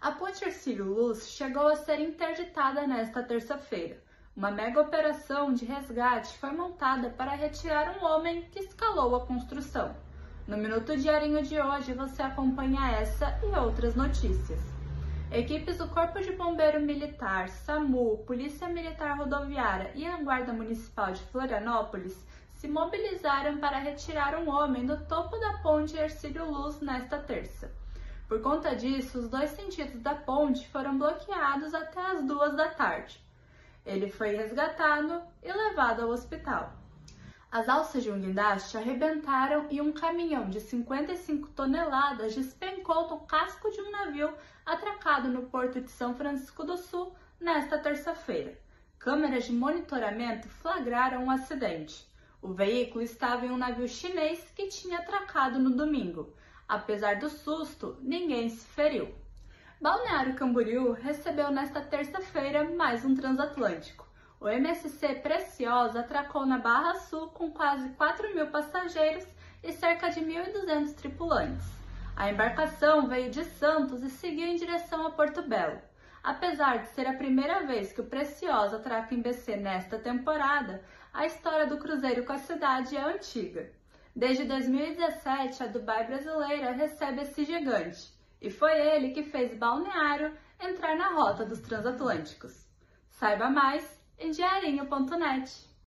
A ponte Ercílio Luz chegou a ser interditada nesta terça-feira. Uma mega operação de resgate foi montada para retirar um homem que escalou a construção. No Minuto Diarinho de hoje você acompanha essa e outras notícias. Equipes do Corpo de Bombeiro Militar, SAMU, Polícia Militar Rodoviária e a Guarda Municipal de Florianópolis se mobilizaram para retirar um homem do topo da ponte Ercílio Luz nesta terça. Por conta disso, os dois sentidos da ponte foram bloqueados até as duas da tarde. Ele foi resgatado e levado ao hospital. As alças de um guindaste arrebentaram e um caminhão de 55 toneladas despencou do casco de um navio atracado no porto de São Francisco do Sul nesta terça-feira. Câmeras de monitoramento flagraram o um acidente. O veículo estava em um navio chinês que tinha atracado no domingo. Apesar do susto, ninguém se feriu. Balneário Camboriú recebeu nesta terça-feira mais um transatlântico. O MSC Preciosa atracou na Barra Sul com quase 4 mil passageiros e cerca de 1.200 tripulantes. A embarcação veio de Santos e seguiu em direção a Porto Belo. Apesar de ser a primeira vez que o Preciosa atraca em BC nesta temporada, a história do cruzeiro com a cidade é antiga. Desde 2017, a Dubai brasileira recebe esse gigante, e foi ele que fez Balneário entrar na rota dos transatlânticos. Saiba mais em diarinho.net.